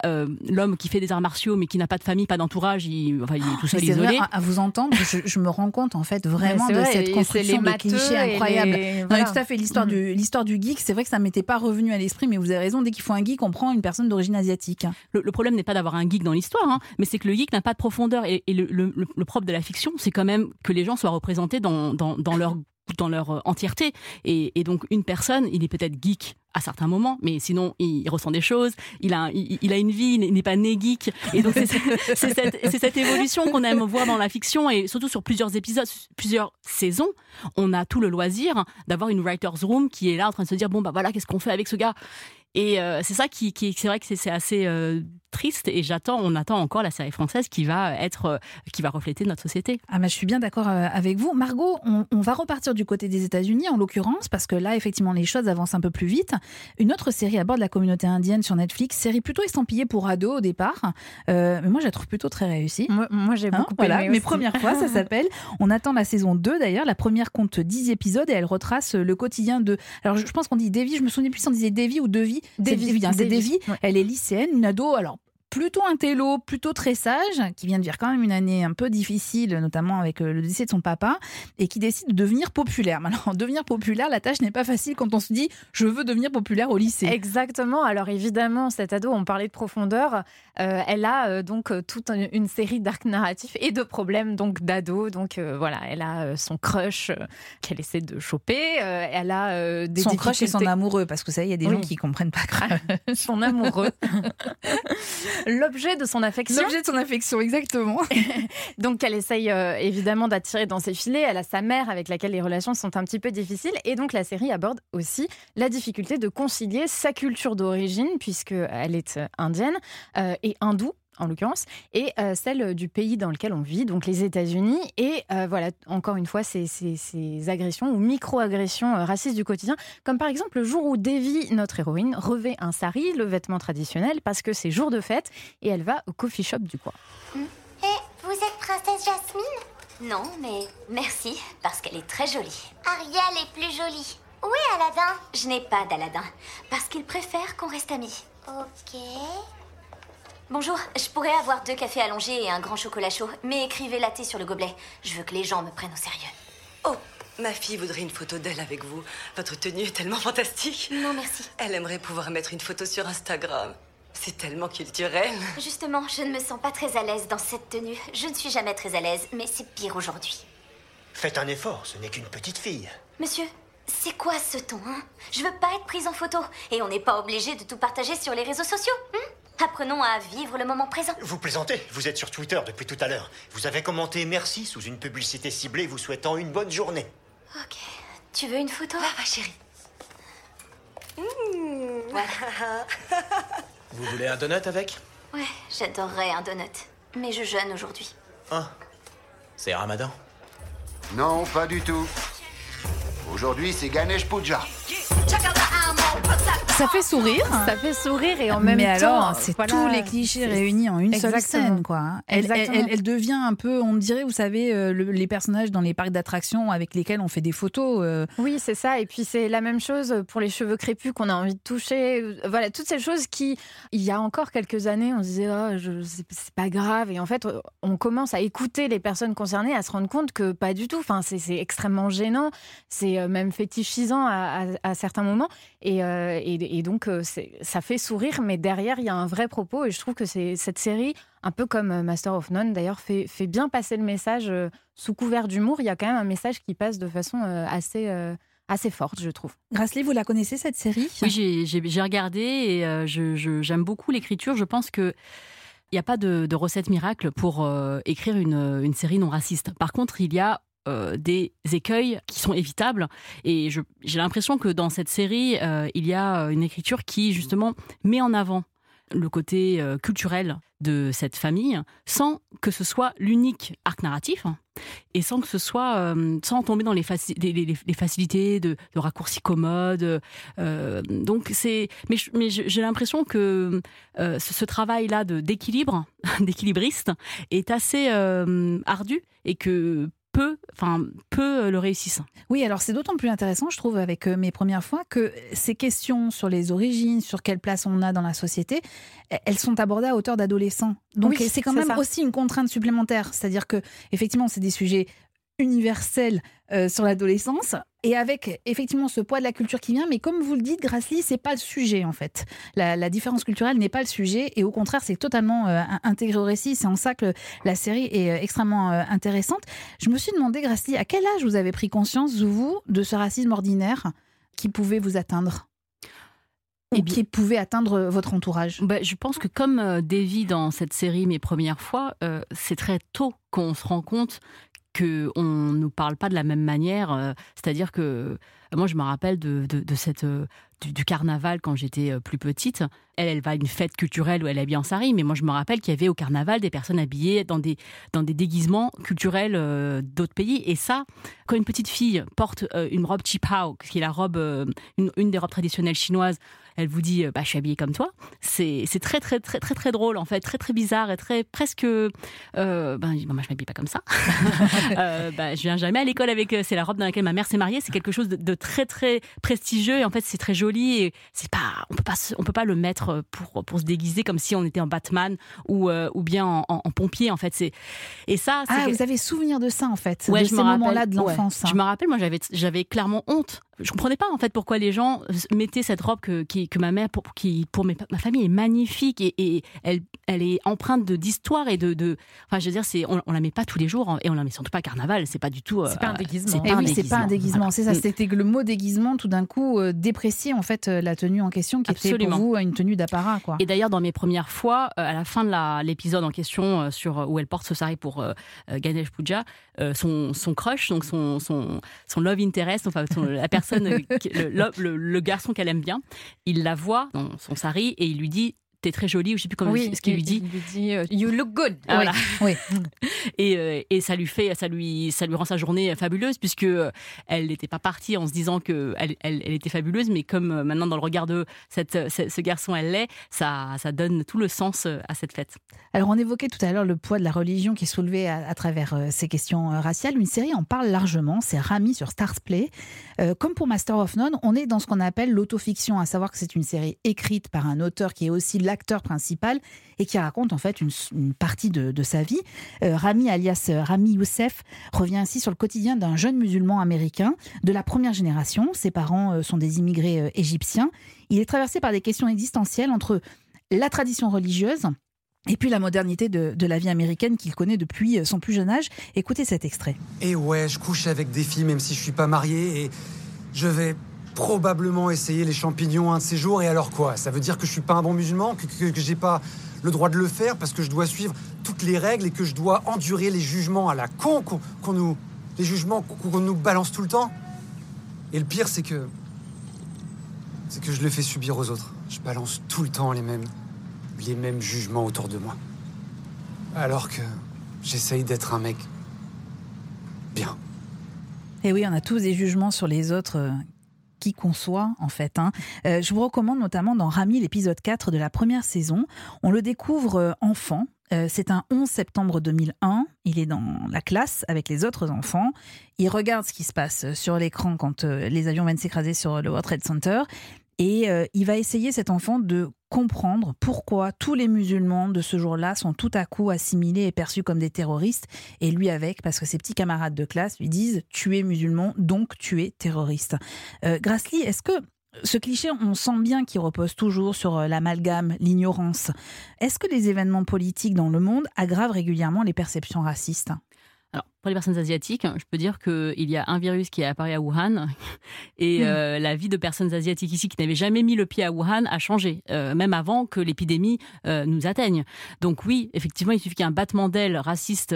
Speaker 5: l'homme qui fait des arts martiaux mais qui n'a pas de famille, pas d'entourage, il, enfin, il est tout seul isolé.
Speaker 1: Vrai, à vous entendre, je, je, me rends compte en fait vraiment de cette construction de clichés incroyable. tout à fait. L'histoire mm. du l'histoire du geek, c'est vrai que ça m'était pas revenu à l'esprit, mais vous avez raison. Dès qu'il faut un geek, on prend une personne d'origine asiatique.
Speaker 5: Le, problème n'est pas d'avoir un geek dans l'histoire, hein, mais c'est que le geek n'a pas de profondeur. Et, le, le, propre de la fiction, c'est quand même que les gens soient représentés dans, dans, dans leur dans leur entièreté. Et, et, donc, une personne, il est peut-être geek à certains moments, mais sinon il ressent des choses, il a, il, a une vie, il n'est pas né geek. Et donc c'est <laughs> cette, cette, évolution qu'on aime voir dans la fiction et surtout sur plusieurs épisodes, plusieurs saisons, on a tout le loisir d'avoir une writer's room qui est là en train de se dire bon bah voilà qu'est-ce qu'on fait avec ce gars? Et euh, c'est ça qui, qui c'est vrai que c'est assez euh, triste et j'attends, on attend encore la série française qui va être, euh, qui va refléter notre société.
Speaker 1: Ah, mais je suis bien d'accord euh, avec vous. Margot, on, va repartir du côté des États-Unis en l'occurrence, parce que là, effectivement, les choses avancent un peu plus vite. Une autre série à bord de la communauté indienne sur Netflix, série plutôt estampillée pour ados au départ, euh, mais moi je la trouve plutôt très réussie.
Speaker 6: Moi, j'ai hein, beaucoup
Speaker 1: voilà, Mes premières fois, ça <laughs> s'appelle. On attend la saison 2 d'ailleurs. La première compte 10 épisodes et elle retrace le quotidien de. Alors je pense qu'on dit Devi, je me souviens plus si on disait Devi ou Devi. Devi, c'est Devi. Hein, elle est lycéenne, une ado. Alors plutôt un télo, plutôt très sage, qui vient de vivre quand même une année un peu difficile, notamment avec euh, le décès de son papa, et qui décide de devenir populaire. <laughs> Alors, devenir populaire, la tâche n'est pas facile quand on se dit je veux devenir populaire au lycée.
Speaker 6: Exactement. Alors évidemment, cette ado, on parlait de profondeur, euh, elle a euh, donc toute une série d'arcs narratifs et de problèmes donc d'ado. Donc voilà, elle a son crush qu'elle essaie de choper. elle a des
Speaker 1: son crush et son amoureux, parce que ça, il y a des gens qui comprennent pas. <laughs>
Speaker 6: son amoureux. <laughs> l'objet de son affection.
Speaker 1: L'objet de son affection, exactement. <laughs>
Speaker 6: donc, elle essaye euh, évidemment d'attirer dans ses filets. Elle a sa mère avec laquelle les relations sont un petit peu difficiles. Et donc, la série aborde aussi la difficulté de concilier sa culture d'origine, puisqu'elle est euh, indienne, euh, et hindoue en l'occurrence, et euh, celle du pays dans lequel on vit, donc les États-Unis. Et euh, voilà, encore une fois, ces, ces- ces agressions ou micro-agressions euh, racistes du quotidien, comme par exemple le jour où Devi, notre héroïne, revêt un sari, le vêtement traditionnel, parce que c'est jour de fête, et elle va au coffee shop du coin.
Speaker 9: Et vous êtes princesse Jasmine?
Speaker 10: Non, mais merci, parce qu'elle est très jolie.
Speaker 9: Ariel est plus jolie. Où est Aladdin?
Speaker 10: Je n'ai pas d'Aladin, parce qu'il préfère qu'on reste amis.
Speaker 9: Ok.
Speaker 10: Bonjour, je pourrais avoir deux cafés allongés et un grand chocolat chaud, mais écrivez latte sur le gobelet. Je veux que les gens me prennent au sérieux.
Speaker 11: Oh, ma fille voudrait une photo d'elle avec vous. Votre tenue est tellement fantastique.
Speaker 10: Non, merci.
Speaker 11: Elle aimerait pouvoir mettre une photo sur Instagram. C'est tellement culturel.
Speaker 10: Justement, je ne me sens pas très à l'aise dans cette tenue. Je ne suis jamais très à l'aise, mais c'est pire aujourd'hui.
Speaker 12: Faites un effort, ce n'est qu'une petite fille.
Speaker 10: Monsieur, c'est quoi ce ton, hein? Je veux pas être prise en photo. Et on n'est pas obligé de tout partager sur les réseaux sociaux, hein? Apprenons à vivre le moment présent.
Speaker 12: Vous plaisantez, vous êtes sur Twitter depuis tout à l'heure. Vous avez commenté merci sous une publicité ciblée vous souhaitant une bonne journée.
Speaker 10: Ok. Tu veux une photo?
Speaker 11: Ah, ma chérie. <laughs>
Speaker 10: Voilà.
Speaker 8: Vous voulez un donut avec?
Speaker 10: Ouais, j'adorerais un donut. Mais je jeûne aujourd'hui.
Speaker 8: Ah. C'est Ramadan?
Speaker 13: Non, pas du tout. Aujourd'hui, c'est Ganesh Puja.
Speaker 1: Ça fait sourire.
Speaker 6: Ça fait sourire et en même
Speaker 1: mais
Speaker 6: temps.
Speaker 1: alors, c'est
Speaker 6: voilà,
Speaker 1: tous les clichés réunis en une seule scène, quoi. Elle, elle-
Speaker 6: Exactement.
Speaker 1: elle- elle devient un peu, on dirait, vous savez, euh, le- les personnages dans les parcs d'attractions avec lesquels on fait des photos. euh,
Speaker 6: Oui, c'est ça. Et puis c'est la même chose pour les cheveux crépus qu'on a envie de toucher. Voilà, toutes ces choses qui, il y a encore quelques années, on se disait, oh, c'est, pas grave. Et en fait, on commence à écouter les personnes concernées, à se rendre compte que pas du tout. Enfin, c'est, extrêmement gênant. C'est euh, même fétichisant à, à- à certains moments. Et, euh, et, et donc, euh, ça fait sourire, mais derrière, il y a un vrai propos. Et je trouve que cette série, un peu comme euh, Master of None, d'ailleurs, fait, fait bien passer le message euh, sous couvert d'humour. Il y a quand même un message qui passe de façon euh, assez, euh, assez forte, je trouve.
Speaker 1: Grassley, vous la connaissez cette série?
Speaker 5: Oui, j'ai- regardé et euh, je- je- j'aime beaucoup l'écriture. Je pense que il n'y a pas de, de recette miracle pour euh, écrire une, une série non raciste. Par contre, il y a euh, des écueils qui sont évitables. Et j'ai l'impression que dans cette série, euh, il y a une écriture qui justement met en avant le côté euh, culturel de cette famille sans que ce soit l'unique arc narratif et sans que ce soit euh, sans tomber dans les, faci- les- les- les facilités de, raccourcis commodes euh, donc c'est mais, mais j'ai l'impression que euh, ce, travail-là de d'équilibre, <laughs> d'équilibriste, est assez euh, ardu et que peu, enfin peu le réussissent.
Speaker 1: Oui, alors c'est d'autant plus intéressant, je trouve, avec euh, mes premières fois, que ces questions sur les origines, sur quelle place on a dans la société, e- elles sont abordées à hauteur d'adolescents. Donc
Speaker 6: Oui,
Speaker 1: c'est quand même
Speaker 6: ça.
Speaker 1: aussi une contrainte supplémentaire. C'est-à-dire que, effectivement, c'est des sujets universels euh, sur l'adolescence et avec effectivement ce poids de la culture qui vient. Mais comme vous le dites, Grassley, c'est pas le sujet en fait. La, la différence culturelle n'est pas le sujet et au contraire, c'est totalement euh, intégré au récit. C'est en ça que la série est euh, extrêmement euh, intéressante. Je me suis demandé, Grassley, à quel âge vous avez pris conscience, vous, de ce racisme ordinaire qui pouvait vous atteindre? Ou
Speaker 5: Eh
Speaker 1: qui pouvait atteindre votre entourage?
Speaker 5: Bah, je pense que comme Davy dans cette série Mes premières fois, euh, c'est très tôt qu'on se rend compte que on nous parle pas de la même manière. euh, C'est-à-dire que moi, je me rappelle de, de, cette euh, du, du carnaval quand j'étais euh, plus petite. Elle, elle va à une fête culturelle où elle est habillée en sari, mais moi, je me rappelle qu'il y avait au carnaval des personnes habillées dans des dans des déguisements culturels euh, d'autres pays. Et ça, quand une petite fille porte euh, une robe chipao, qui est la robe euh, une, une des robes traditionnelles chinoises, elle vous dit bah, je suis habillée comme toi. C'est c'est très très très très très drôle en fait, très très bizarre et très presque. ben je dis, moi je m'habille pas comme ça. bah, <laughs> je viens jamais à l'école avec. C'est la robe dans laquelle ma mère s'est mariée. C'est quelque chose de, de très très prestigieux et en fait c'est très joli et c'est pas on peut pas on peut pas le mettre pour pour se déguiser comme si on était en Batman ou euh, ou bien en, en- en pompier en fait. C'est et ça.
Speaker 1: Ah,
Speaker 5: que-
Speaker 1: vous avez souvenir de ça en fait,
Speaker 5: Ouais,
Speaker 1: de
Speaker 5: je
Speaker 1: ces moments-là de
Speaker 5: Ouais.
Speaker 1: l'enfance. hein.
Speaker 5: Je me rappelle, moi, j'avais, j'avais clairement honte. Je comprenais pas en fait pourquoi les gens mettaient cette robe que, qui- que ma mère, pour, qui pour mes- ma famille est magnifique et, et elle, elle est empreinte d'histoire et de, de, enfin, je veux dire, c'est, on, on la met pas tous les jours et on la met surtout pas à carnaval. C'est pas du tout.
Speaker 6: C'est pas un
Speaker 5: euh,
Speaker 6: déguisement.
Speaker 5: C'est
Speaker 1: Eh
Speaker 5: pas, un
Speaker 1: oui, c'est pas un déguisement, c'est ça. C'était que le mot déguisement, tout d'un coup, euh, dépréciait en fait euh, la tenue en question, qui était
Speaker 5: Absolument.
Speaker 1: pour vous une tenue d'apparat, quoi.
Speaker 5: Et d'ailleurs, dans mes premières fois, euh, à la fin de l'épisode en question, sur où elle porte ce sari pour Ganesh Puja, euh, son, son crush, donc son, son, son love interest, enfin son- la personne, <laughs> le- le garçon qu'elle aime bien, il la voit dans son sari et il lui dit t'es très jolie, ou je sais plus comment
Speaker 6: Oui,
Speaker 5: ce qu'il lui dit.
Speaker 6: il lui dit, euh, You look good.
Speaker 5: Ah, voilà.
Speaker 1: Oui. <laughs>
Speaker 5: et, euh, et ça lui fait, ça lui, ça lui rend sa journée fabuleuse puisque euh, elle n'était pas partie en se disant que elle, elle, elle était fabuleuse, mais comme maintenant dans le regard de cette, ce, ce garçon elle l'est, ça, ça donne tout le sens à cette fête.
Speaker 1: Alors, on évoquait tout à l'heure le poids de la religion qui est soulevé à, à travers ces questions raciales. Une série en parle largement, c'est Rami sur Stars Play. Euh, comme pour Master of None, on est dans ce qu'on appelle l'autofiction, à savoir que c'est une série écrite par un auteur qui est aussi l'acteur principal et qui raconte en fait une, partie de, sa vie. Euh, Rami, alias euh, Rami Youssef, revient ainsi sur le quotidien d'un jeune musulman américain de la première génération. Ses parents euh, sont des immigrés égyptiens. Il est traversé par des questions existentielles entre la tradition religieuse et puis la modernité de, de la vie américaine qu'il connaît depuis son plus jeune âge. Écoutez cet extrait.
Speaker 14: Et ouais, je couche avec des filles même si je suis pas marié et je vais probablement essayer les champignons un de ces jours. Et alors quoi? Ça veut dire que je suis pas un bon musulman, que, j'ai pas le droit de le faire parce que je dois suivre toutes les règles et que je dois endurer les jugements à la con qu'on nous, les jugements qu'on nous balance tout le temps? Et le pire, c'est que c'est que je le fais subir aux autres. Je balance tout le temps les mêmes, les mêmes jugements autour de moi. Alors que j'essaye d'être un mec bien.
Speaker 1: Et oui, on a tous des jugements sur les autres. Qui qu'on soit, en fait. hein. Euh, je vous recommande notamment dans Rami, l'épisode 4 de la première saison. On le découvre euh, enfant. Euh, c'est un 11 septembre 2001. Il est dans la classe avec les autres enfants. Il regarde ce qui se passe sur l'écran quand les avions viennent s'écraser sur le World Trade Center. Et il va essayer, cet enfant, de comprendre pourquoi tous les musulmans de ce jour-là sont tout à coup assimilés et perçus comme des terroristes, et lui avec, parce que ses petits camarades de classe lui disent Tu es musulman, donc tu es terroriste. Euh, Grassley, est-ce que ce cliché, on sent bien qu'il repose toujours sur euh, l'amalgame, l'ignorance. Est-ce que les événements politiques dans le monde aggravent régulièrement les perceptions racistes?
Speaker 5: Pour les personnes asiatiques, je peux dire qu'il y a un virus qui est apparu à Wuhan <laughs> et
Speaker 1: Mm.
Speaker 5: euh, la vie de personnes asiatiques ici qui n'avaient jamais mis le pied à Wuhan a changé, euh, même avant que l'épidémie euh, nous atteigne. Donc oui, effectivement, il suffit qu'un battement d'aile raciste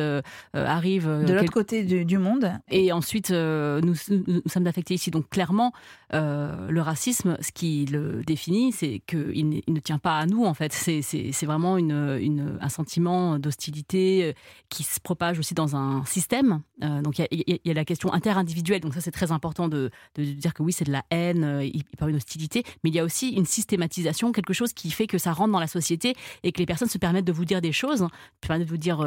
Speaker 5: arrive
Speaker 1: De l'autre
Speaker 5: quel-
Speaker 1: côté du, du monde
Speaker 5: et ensuite, nous, sommes affectés ici. Donc clairement, le racisme, ce qui le définit, c'est qu'il ne, tient pas à nous, en fait. C'est- vraiment une, une- un sentiment d'hostilité qui se propage aussi dans un système. Euh, donc il y a- la question interindividuelle. Donc ça, c'est très important de, dire que oui, c'est de la haine, euh, parle une hostilité. Mais il y a aussi une systématisation, quelque chose qui fait que ça rentre dans la société et que les personnes se permettent de vous dire des choses, se permettent de vous dire...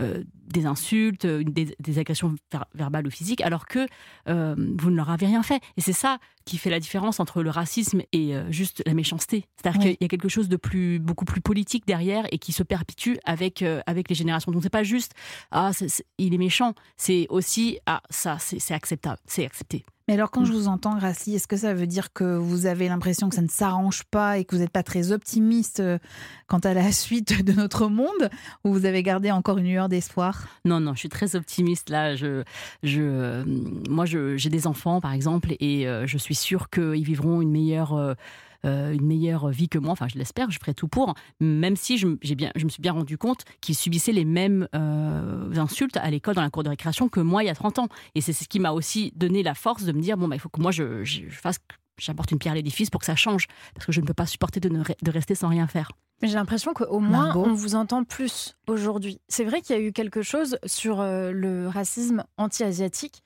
Speaker 5: euh, des insultes, euh, des, des agressions ver- verbales ou physiques, alors que euh, vous ne leur avez rien fait. Et c'est ça qui fait la différence entre le racisme et juste la méchanceté. C'est-à-dire
Speaker 1: Oui.
Speaker 5: qu'il y a quelque chose de plus, beaucoup plus politique derrière et qui se perpétue avec, avec les générations. Donc c'est pas juste ah il est méchant, c'est aussi ah ça c'est acceptable, c'est accepté.
Speaker 1: Mais alors, quand je vous entends, Grassi, est-ce que ça veut dire que vous avez l'impression que ça ne s'arrange pas et que vous n'êtes pas très optimiste euh, quant à la <laughs> suite de notre monde Ou vous avez gardé encore une lueur d'espoir?
Speaker 5: Non, non, je suis très optimiste là. Je, je, euh, moi, je- j'ai des enfants, par exemple, et euh, je suis sûre qu'ils vivront une meilleure, euh, une meilleure vie que moi. Enfin, je l'espère, je ferai tout pour. Même si je, bien, je me suis bien rendu compte qu'ils subissaient les mêmes euh, insultes à l'école, dans la cour de récréation, que moi il y a 30 ans. Et c'est ce qui m'a aussi donné la force de me dire bon, bah, il faut que moi je, je je fasse. J'apporte une pierre à l'édifice pour que ça change, parce que je ne peux pas supporter de, ne re- de rester sans rien faire.
Speaker 6: Mais j'ai l'impression qu'au moins,
Speaker 1: Margot
Speaker 6: on vous entend plus aujourd'hui. C'est vrai qu'il y a eu quelque chose sur euh, le racisme anti-asiatique.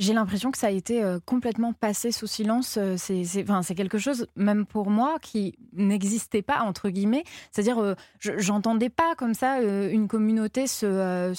Speaker 6: J'ai l'impression que ça a été euh, complètement passé sous silence. Euh, C'est quelque chose, même pour moi, qui n'existait pas, entre guillemets. C'est-à-dire, euh, je- j'entendais pas comme ça une communauté se,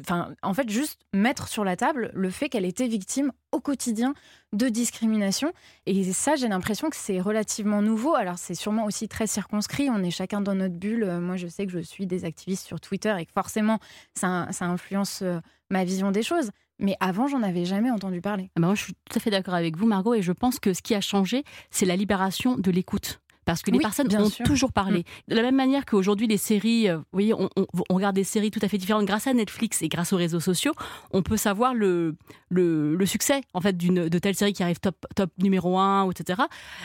Speaker 6: Enfin, en fait, juste mettre sur la table le fait qu'elle était victime au quotidien de discrimination. Et ça, j'ai l'impression que c'est relativement nouveau. Alors, c'est sûrement aussi très circonscrit. On est chacun dans notre bulle. Moi, je sais que je suis des activistes sur Twitter et que forcément, ça, influence ma vision des choses. Mais avant, j'en avais jamais entendu parler.
Speaker 5: Ah bah moi, je suis tout à fait d'accord avec vous, Margot, et je pense que ce qui a changé, c'est la libération de l'écoute. Parce que les
Speaker 6: Oui,
Speaker 5: personnes ont
Speaker 6: sûr.
Speaker 5: toujours parlé. De la même manière qu'aujourd'hui, les séries, euh, vous voyez, on, on- on regarde des séries tout à fait différentes grâce à Netflix et grâce aux réseaux sociaux, on peut savoir le, le, le succès en fait d'une de telle série qui arrive top, top numéro 1, etc.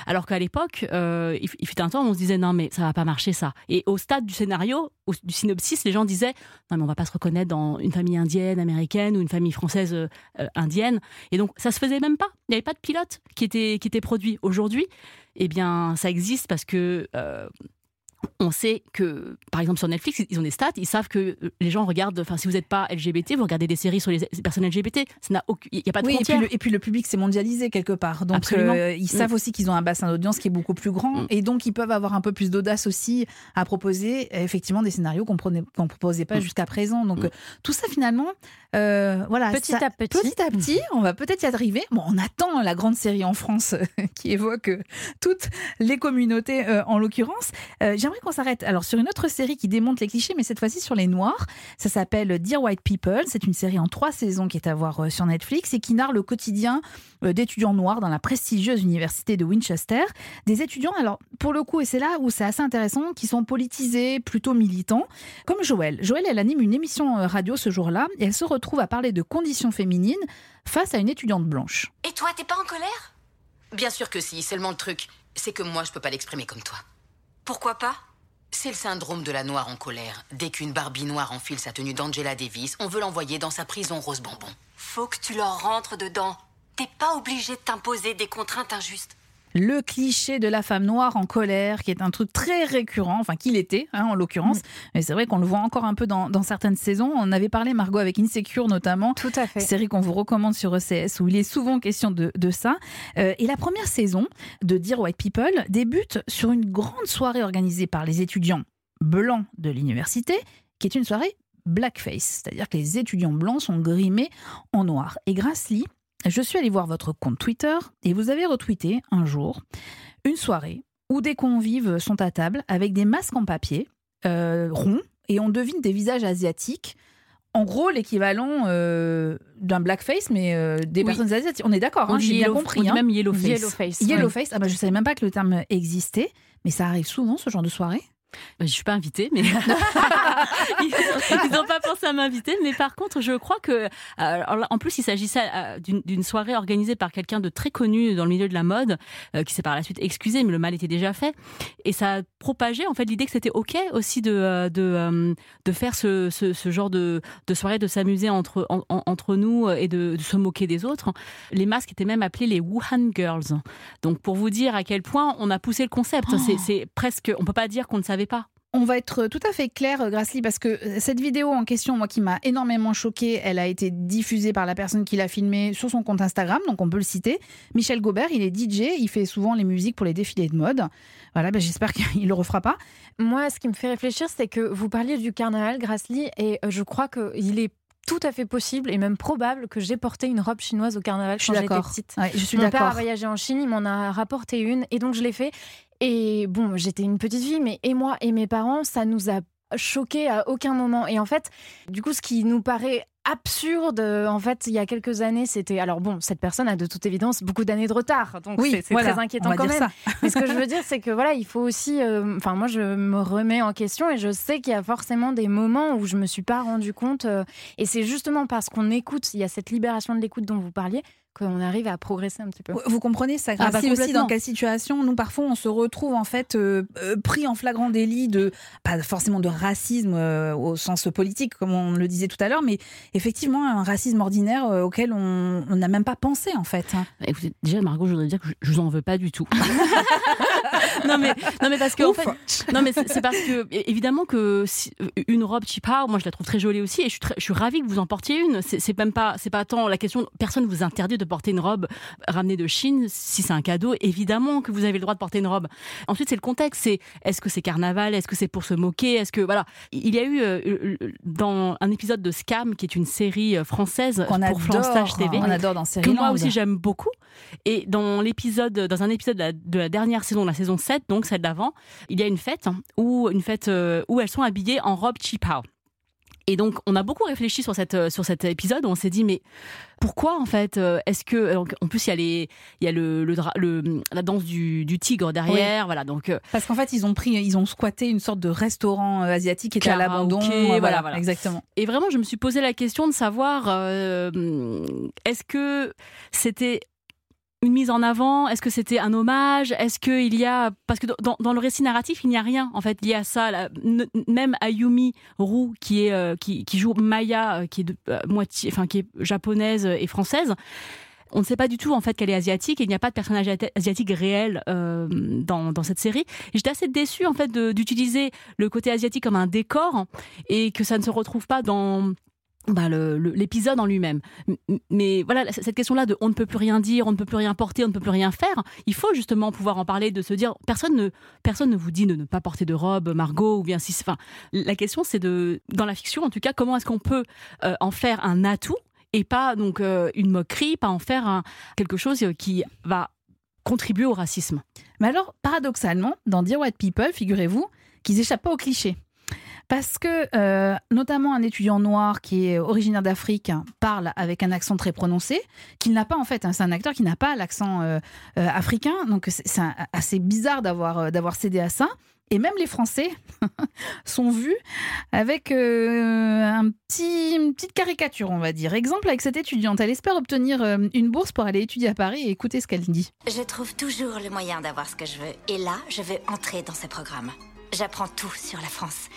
Speaker 5: Alors qu'à l'époque, euh, il, il fut un temps où on se disait non, mais ça va pas marcher ça. Et au stade du scénario, au- du synopsis, les gens disaient non, mais on va pas se reconnaître dans une famille indienne, américaine ou une famille française euh, indienne. Et donc, ça se faisait même pas. Il n'y avait pas de pilote qui était, qui était produit. Aujourd'hui, eh bien, ça existe parce que euh, on sait que, par exemple, sur Netflix, ils ont des stats, ils savent que euh, les gens regardent, enfin, si vous n'êtes pas LGBT, vous regardez des séries sur les personnes LGBT. Il n'y a pas de
Speaker 1: oui,
Speaker 5: frontières.
Speaker 1: Et puis, le, et puis, le, public s'est mondialisé quelque part. Donc, euh, ils savent mm. aussi qu'ils ont un bassin d'audience qui est beaucoup plus grand. Mm. Et donc, ils peuvent avoir un peu plus d'audace aussi à proposer, effectivement, des scénarios qu'on ne proposait pas mm. jusqu'à présent. Donc, tout ça, finalement, euh, voilà,
Speaker 6: petit à petit.
Speaker 1: Petit à petit, on va peut-être y arriver. Bon, on attend la grande série en France <laughs> qui évoque toutes les communautés, en l'occurrence. J'aimerais qu'on s'arrête alors sur une autre série qui démonte les clichés, mais cette fois-ci sur les Noirs. Ça s'appelle Dear White People. C'est une série en trois saisons qui est à voir euh, sur Netflix et qui narre le quotidien euh, d'étudiants noirs dans la prestigieuse université de Winchester. Des étudiants, alors pour le coup, et c'est là où c'est assez intéressant, qui sont politisés, plutôt militants, comme Joël. Joël, elle anime une émission euh, radio ce jour-là et elle se retrouve à parler de conditions féminines face à une étudiante blanche.
Speaker 2: Et toi, t'es pas en colère? Bien sûr que si, seulement le truc, c'est que moi, je peux pas l'exprimer comme toi.
Speaker 3: Pourquoi pas?
Speaker 2: C'est le syndrome de la noire en colère. Dès qu'une Barbie noire enfile sa tenue d'Angela Davis, on veut l'envoyer dans sa prison rose bonbon.
Speaker 3: Faut que tu leur rentres dedans. T'es pas obligé de t'imposer des contraintes injustes
Speaker 1: le cliché de la femme noire en colère, qui est un truc très récurrent, enfin qu'il était hein, en l'occurrence. Mm. Mais c'est vrai qu'on le voit encore un peu dans, certaines saisons. On avait parlé, Margot, avec Insecure notamment.
Speaker 6: Tout à fait.
Speaker 1: Série qu'on vous recommande sur ECS, où il est souvent question de, ça. Euh, et la première saison de Dear White People débute sur une grande soirée organisée par les étudiants blancs de l'université, qui est une soirée blackface, c'est-à-dire que les étudiants blancs sont grimés en noir. Et Grassley, je suis allée voir votre compte Twitter et vous avez retweeté un jour une soirée où des convives sont à table avec des masques en papier euh, ronds et on devine des visages asiatiques. En gros, l'équivalent euh, d'un blackface, mais euh, des personnes asiatiques. On est d'accord, hein, j'ai bien compris.
Speaker 5: Hein. même yellow
Speaker 1: face. Yellow face. Ah bah, je savais même pas que le terme existait, mais ça arrive souvent ce genre de soirée.
Speaker 5: Bah, je suis pas invitée, mais <laughs> ils n'ont pas pensé à m'inviter. Mais par contre, je crois que, euh, en plus, il s'agissait euh, d'une soirée organisée par quelqu'un de très connu dans le milieu de la mode, euh, qui s'est par la suite excusé, mais le mal était déjà fait. Et ça a propagé en fait l'idée que c'était ok aussi de de, de faire ce, ce, genre de, de soirée, de s'amuser entre entre nous et de, de, se moquer des autres. Les masques étaient même appelés les Wuhan Girls. Donc pour vous dire à quel point on a poussé le concept, oh. c'est presque, on peut pas dire qu'on ne savait pas.
Speaker 1: On va être tout à fait clair, Grassley, parce que euh, cette vidéo en question, moi, qui m'a énormément choquée, elle a été diffusée par la personne qui l'a filmée sur son compte Instagram, donc on peut le citer. Michel Gobert, il est DJ, il fait souvent les musiques pour les défilés de mode. Voilà, ben j'espère <laughs> qu'il le refera pas.
Speaker 6: Moi, ce qui me fait réfléchir, c'est que vous parliez du carnaval, Grassley, et euh, je crois qu'il est tout à fait possible et même probable que j'ai porté une robe chinoise au carnaval quand j'étais petite.
Speaker 1: je suis
Speaker 6: Mon père a voyagé en Chine, il m'en a rapporté une et donc je l'ai fait. Et bon, j'étais une petite fille, mais et moi et mes parents, ça nous a choqué à aucun moment. Et en fait, du coup, ce qui nous paraît absurde. En fait, il y a quelques années, c'était. Alors bon, cette personne a de toute évidence beaucoup d'années de retard, donc oui, c'est très inquiétant quand même. Mais ce que je <laughs> veux dire, c'est que voilà, il faut aussi. Euh, enfin, moi, je me remets en question et je sais qu'il y a forcément des moments où je me suis pas rendu compte. Euh, et c'est justement parce qu'on écoute, il y a cette libération de l'écoute dont vous parliez, qu'on arrive à progresser un petit peu.
Speaker 1: Vous comprenez ça ah bah aussi dans quelle situation nous parfois on se retrouve en fait euh, euh, pris en flagrant délit de pas forcément de racisme euh, au sens politique comme on le disait tout à l'heure mais effectivement un racisme ordinaire auquel on n'a même pas pensé en fait. Hein.
Speaker 5: Écoutez, déjà Margot, je voudrais dire que je, je vous en veux pas du tout. <laughs> non mais non mais parce que en fait, non mais c'est parce que évidemment que une robe Chipard, moi je la trouve très jolie aussi et je suis, je suis ravie que vous en portiez une. C'est même pas c'est pas tant la question. Personne vous interdit de porter une robe ramenée de Chine si c'est un cadeau. Évidemment que vous avez le droit de porter une robe. Ensuite c'est le contexte. C'est est-ce que c'est carnaval Est-ce que c'est pour se moquer Est-ce que voilà Il y a eu euh, dans un épisode de Scam qui est une série euh, française
Speaker 1: pour
Speaker 5: adore, France TV.
Speaker 1: On adore dans série
Speaker 5: que moi aussi j'aime beaucoup. Et dans l'épisode dans un épisode de la, de la dernière saison, la saison 7, donc celle d'avant, il y a une fête hein, où une fête euh, où elles sont habillées en robe cheap Et donc, on a beaucoup réfléchi sur, cette, euh, sur cet épisode. Où on s'est dit, mais pourquoi en fait euh, Est-ce que en plus il y a les il y a le, le, la danse du, du tigre derrière, voilà donc
Speaker 1: parce qu'en fait ils ont pris ils ont squatté une sorte de restaurant asiatique qui était à l'abandon,
Speaker 5: voilà, voilà,
Speaker 1: exactement.
Speaker 5: Et vraiment je me suis posé la question de savoir est-ce que c'était une mise en avant Est-ce que c'était un hommage Est-ce qu'il y a parce que dans, le récit narratif il n'y a rien en fait lié à ça. même Ayumi Roux qui est euh, qui, joue Maya euh, qui est euh, moitié enfin qui est japonaise et française on ne sait pas du tout en fait qu'elle est asiatique et il n'y a pas de personnage asiatique réel dans, dans, cette série. J'étais assez déçue en fait d'utiliser le côté asiatique comme un décor et que ça ne se retrouve pas dans bah, l'épisode en lui-même. Mais voilà, cette question-là de on ne peut plus rien dire, on ne peut plus rien porter, on ne peut plus rien faire, il faut justement pouvoir en parler, de se dire, personne ne, personne ne vous dit de ne pas porter de robe, Margot, ou bien si. Enfin, la question, c'est de, dans la fiction en tout cas, comment est-ce qu'on peut euh, en faire un atout et pas donc euh, une moquerie, pas en faire quelque chose qui va contribuer au racisme?
Speaker 1: Mais alors, paradoxalement, dans Dear White People, figurez-vous qu'ils échappent pas aux clichés. Parce que, euh, notamment, un étudiant noir qui est originaire d'Afrique parle avec un accent très prononcé, qu'il n'a pas en fait. Hein, c'est un acteur qui n'a pas l'accent euh, africain. Donc, c'est assez bizarre d'avoir cédé à ça. Et même les Français <laughs> sont vus avec euh, un petit, une petite caricature, on va dire. Exemple avec cette étudiante, elle espère obtenir euh, une bourse pour aller étudier à Paris et écouter ce qu'elle dit.
Speaker 10: Je trouve toujours le moyen d'avoir ce que je veux. Et là, je veux entrer dans ce programme. J'apprends tout sur la France.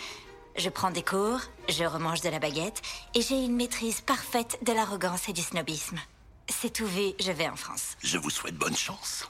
Speaker 10: Je prends des cours, je remange de la baguette et j'ai une maîtrise parfaite de l'arrogance et du snobisme. C'est tout vu, je vais en France.
Speaker 15: Je vous souhaite bonne chance.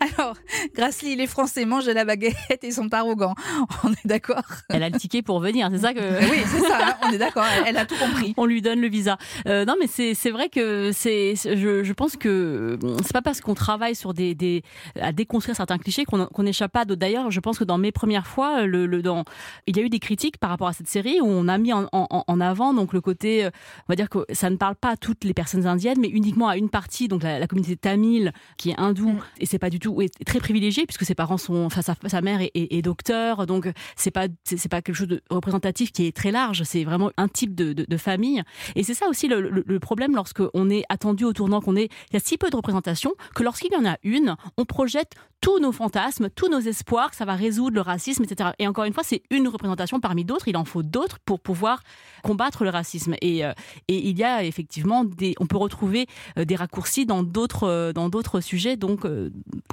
Speaker 15: <laughs>
Speaker 1: Alors, Grassley, les Français mangent de la baguette et sont arrogants. <laughs> On est d'accord
Speaker 5: Elle a le ticket pour venir, c'est ça que. <laughs>
Speaker 1: oui, c'est ça, hein, on est d'accord, elle, a tout compris.
Speaker 5: On lui donne le visa. Euh, non, mais c'est vrai que c'est. Je, je, pense que c'est pas parce qu'on travaille sur des, des, à déconstruire certains clichés qu'on n'échappe pas d'autres. D'ailleurs, je pense que dans mes premières fois, le, le, dans, il y a eu des critiques par rapport à cette série où on a mis en, en, en, avant donc le côté, euh, on va dire que ça ne parle pas à toutes les personnes indiennes, mais uniquement à une partie, donc la, la communauté tamile qui est hindoue, mm. et c'est pas du tout est très privilégié puisque ses parents sont, enfin sa, mère est, docteur, donc c'est pas c'est pas quelque chose de représentatif qui est très large. C'est vraiment un type de, de, famille. Et c'est ça aussi le, le, problème lorsque on est attendu au tournant, qu'on est il y a si peu de représentation que lorsqu'il y en a une, on projette tous nos fantasmes, tous nos espoirs que ça va résoudre le racisme, etc. Et encore une fois, c'est une représentation parmi d'autres. Il en faut d'autres pour pouvoir combattre le racisme. Et, euh, et il y a effectivement des, on peut retrouver euh, des raccourcis dans d'autres euh, dans d'autres sujets. Donc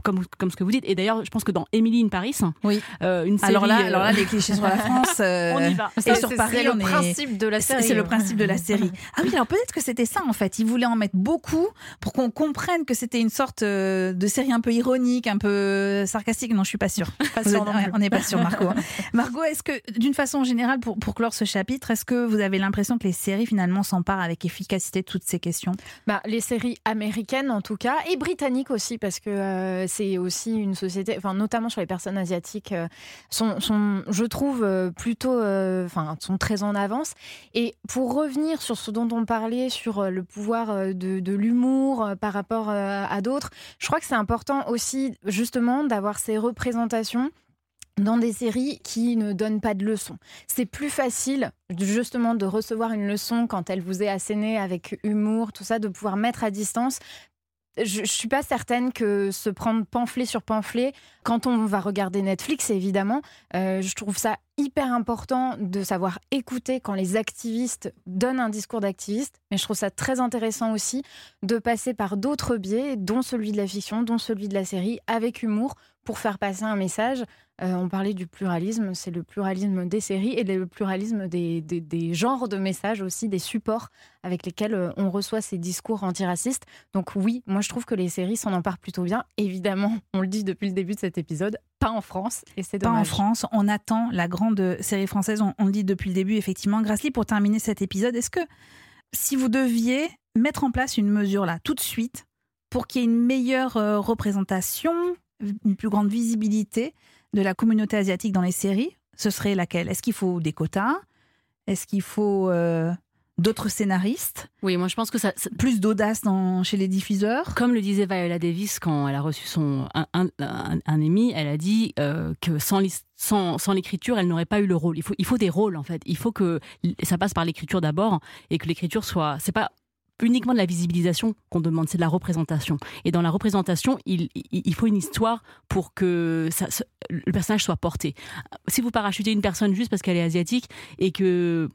Speaker 5: comme, comme ce que vous dites. Et d'ailleurs, je pense que dans Emily in Paris,
Speaker 1: oui.
Speaker 5: Euh, une série,
Speaker 1: alors là, alors là, les clichés sur la <laughs> France,
Speaker 6: euh, on y va. Et sur Paris,
Speaker 1: c'est le principe de la série. C'est le principe de la série. Ah oui, alors peut-être que c'était ça en fait. Ils voulaient en mettre beaucoup pour qu'on comprenne que c'était une sorte de série un peu ironique, un peu sarcastique. Non, je suis pas sûre. <laughs>
Speaker 6: Pas
Speaker 1: on n'est pas sûr, Margot. <laughs> Margot, est-ce que d'une façon générale, pour, pour clore ce chapitre, est-ce que vous avez l'impression que les séries finalement s'emparent avec efficacité de toutes ces questions?
Speaker 6: Bah, Les séries américaines en tout cas, et britanniques aussi, parce que c'est aussi une société, enfin notamment sur les personnes asiatiques, euh, sont, sont je trouve euh, plutôt, euh, enfin sont très en avance. Et pour revenir sur ce dont on parlait, sur le pouvoir de, de l'humour par rapport à d'autres, je crois que c'est important aussi justement d'avoir ces représentations dans des séries qui ne donnent pas de leçons. C'est plus facile justement de recevoir une leçon quand elle vous est assénée avec humour, tout ça, de pouvoir mettre à distance je, ne suis pas certaine que se prendre pamphlet sur pamphlet, quand on va regarder Netflix, évidemment, euh, je trouve ça hyper important de savoir écouter quand les activistes donnent un discours d'activiste, mais je trouve ça très intéressant aussi de passer par d'autres biais, dont celui de la fiction, dont celui de la série, avec humour, pour faire passer un message. Euh, on parlait du pluralisme, c'est le pluralisme des séries et le pluralisme des, des, genres de messages aussi, des supports avec lesquels euh, on reçoit ces discours antiracistes. Donc oui, moi je trouve que les séries s'en emparent plutôt bien. Évidemment, <laughs> on le dit depuis le début de cet épisode, pas en France, et c'est dommage.
Speaker 1: Pas en France, on attend la grande série française, on, le dit depuis le début, effectivement. Grassley, pour terminer cet épisode, est-ce que si vous deviez mettre en place une mesure là, tout de suite, pour qu'il y ait une meilleure euh, représentation, une plus grande visibilité de la communauté asiatique dans les séries, ce serait laquelle? Est-ce qu'il faut des quotas? Est-ce qu'il faut euh, d'autres scénaristes?
Speaker 5: Oui, moi je pense que ça,
Speaker 1: plus d'audace chez les diffuseurs?
Speaker 5: Comme le disait Viola Davis quand elle a reçu son un, un, Emmy, elle a dit euh, que sans, sans, sans l'écriture, elle n'aurait pas eu le rôle. Il faut il faut des rôles en fait. Il faut que ça passe par l'écriture d'abord et que l'écriture soit c'est pas uniquement de la visibilisation qu'on demande, c'est de la représentation. Et dans la représentation, il, faut une histoire pour que le personnage soit porté. Si vous parachutez une personne juste parce qu'elle est asiatique et que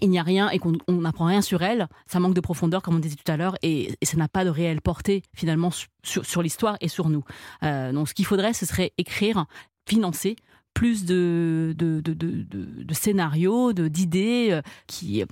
Speaker 5: il n'y a rien et qu'on n'apprend rien sur elle, ça manque de profondeur, comme on disait tout à l'heure, et, ça n'a pas de réelle portée finalement sur, sur l'histoire et sur nous. Euh, donc ce qu'il faudrait, ce serait écrire, financer plus de, de, de, de, de scénarios, d'idées euh, qui euh,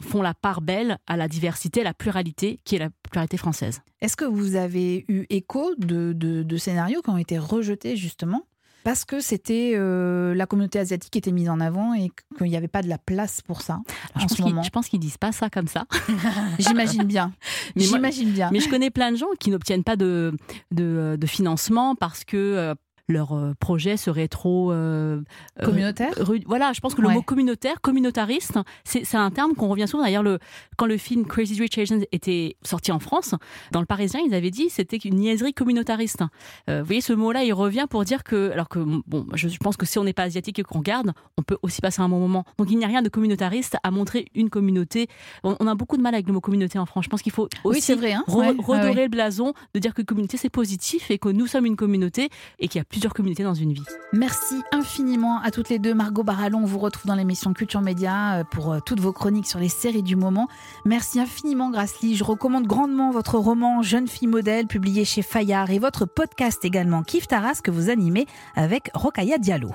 Speaker 5: font la part belle à la diversité, à la pluralité qui est la pluralité française.
Speaker 1: Est-ce que vous avez eu écho de, scénarios qui ont été rejetés justement parce que c'était euh, la communauté asiatique qui était mise en avant et qu'il n'y avait pas de la place pour ça
Speaker 5: en je, ce moment? je pense qu'ils disent pas ça comme ça. <laughs>
Speaker 1: J'imagine bien. <laughs> J'imagine bien.
Speaker 5: Mais je connais plein de gens qui n'obtiennent pas de, de, de, financement parce que leur euh, projet serait trop euh,
Speaker 1: euh, communautaire?
Speaker 5: voilà, je pense que le mot communautaire, communautariste, c'est un terme qu'on revient souvent. D'ailleurs, le, quand le film Crazy Rich Asians était sorti en France, dans le Parisien, ils avaient dit c'était une niaiserie communautariste. vous voyez, ce mot-là, il revient pour dire que, alors que bon, je pense que si on n'est pas asiatique et qu'on regarde, on peut aussi passer un bon moment. Donc il n'y a rien de communautariste à montrer une communauté. On, a beaucoup de mal avec le mot communauté en France. Je pense qu'il faut aussi
Speaker 1: vrai, hein
Speaker 5: redorer le blason de dire que communauté c'est positif et que nous sommes une communauté et qu'il y a plus plusieurs communautés dans une vie.
Speaker 1: Merci infiniment à toutes les deux. Margot Barallon, on vous retrouve dans l'émission Culture Média euh, pour euh, toutes vos chroniques sur les séries du moment. Merci infiniment Grassley. Je recommande grandement votre roman Jeune fille modèle publié chez Fayard et votre podcast également Kif Taras que vous animez avec Rokaya Diallo.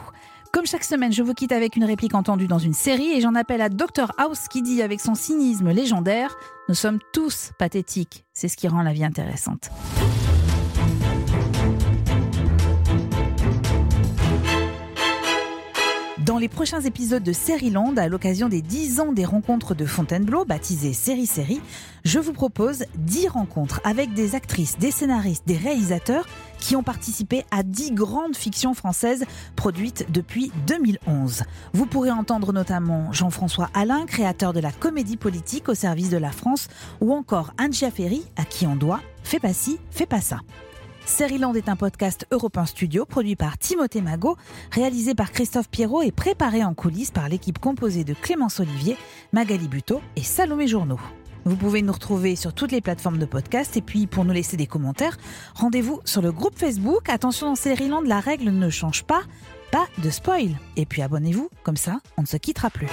Speaker 1: Comme chaque semaine, je vous quitte avec une réplique entendue dans une série et j'en appelle à Dr House qui dit avec son cynisme légendaire Nous sommes tous pathétiques. C'est ce qui rend la vie intéressante. Dans les prochains épisodes de Land, à l'occasion des 10 ans des rencontres de Fontainebleau, baptisées Série Série, je vous propose 10 rencontres avec des actrices, des scénaristes, des réalisateurs qui ont participé à 10 grandes fictions françaises produites depuis 2011. Vous pourrez entendre notamment Jean-François Alain, créateur de la comédie politique au service de la France, ou encore Angia Ferry, à qui on doit Fais pas ci, fais pas ça. Land est un podcast européen Studio produit par Timothée Magot, réalisé par Christophe Pierrot et préparé en coulisses par l'équipe composée de Clémence Olivier, Magali Buteau et Salomé Journeau. Vous pouvez nous retrouver sur toutes les plateformes de podcast et puis pour nous laisser des commentaires, rendez-vous sur le groupe Facebook. Attention dans Land, la règle ne change pas, pas de spoil. Et puis abonnez-vous, comme ça on ne se quittera plus.